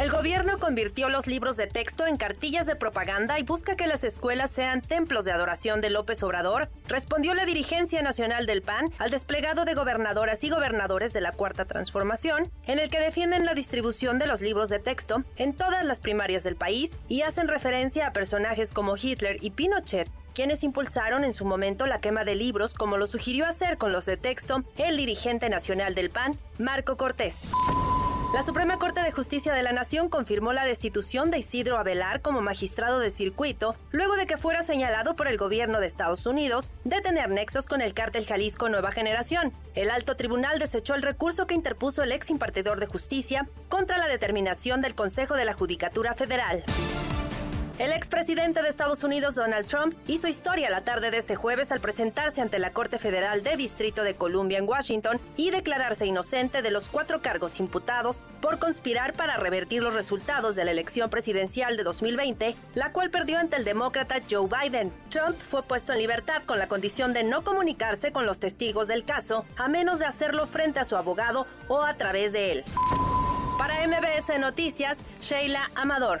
El gobierno convirtió los libros de texto en cartillas de propaganda y busca que las escuelas sean templos de adoración de López Obrador, respondió la dirigencia nacional del PAN al desplegado de gobernadoras y gobernadores de la Cuarta Transformación, en el que defienden la distribución de los libros de texto en todas las primarias del país y hacen referencia a personajes como Hitler y Pinochet, quienes impulsaron en su momento la quema de libros, como lo sugirió hacer con los de texto el dirigente nacional del PAN, Marco Cortés. La Suprema Corte de Justicia de la Nación confirmó la destitución de Isidro Abelar como magistrado de circuito luego de que fuera señalado por el gobierno de Estados Unidos de tener nexos con el cártel Jalisco Nueva Generación. El alto tribunal desechó el recurso que interpuso el ex impartidor de justicia contra la determinación del Consejo de la Judicatura Federal. El expresidente de Estados Unidos, Donald Trump, hizo historia la tarde de este jueves al presentarse ante la Corte Federal de Distrito de Columbia en Washington y declararse inocente de los cuatro cargos imputados por conspirar para revertir los resultados de la elección presidencial de 2020, la cual perdió ante el demócrata Joe Biden. Trump fue puesto en libertad con la condición de no comunicarse con los testigos del caso, a menos de hacerlo frente a su abogado o a través de él. Para MBS Noticias, Sheila Amador.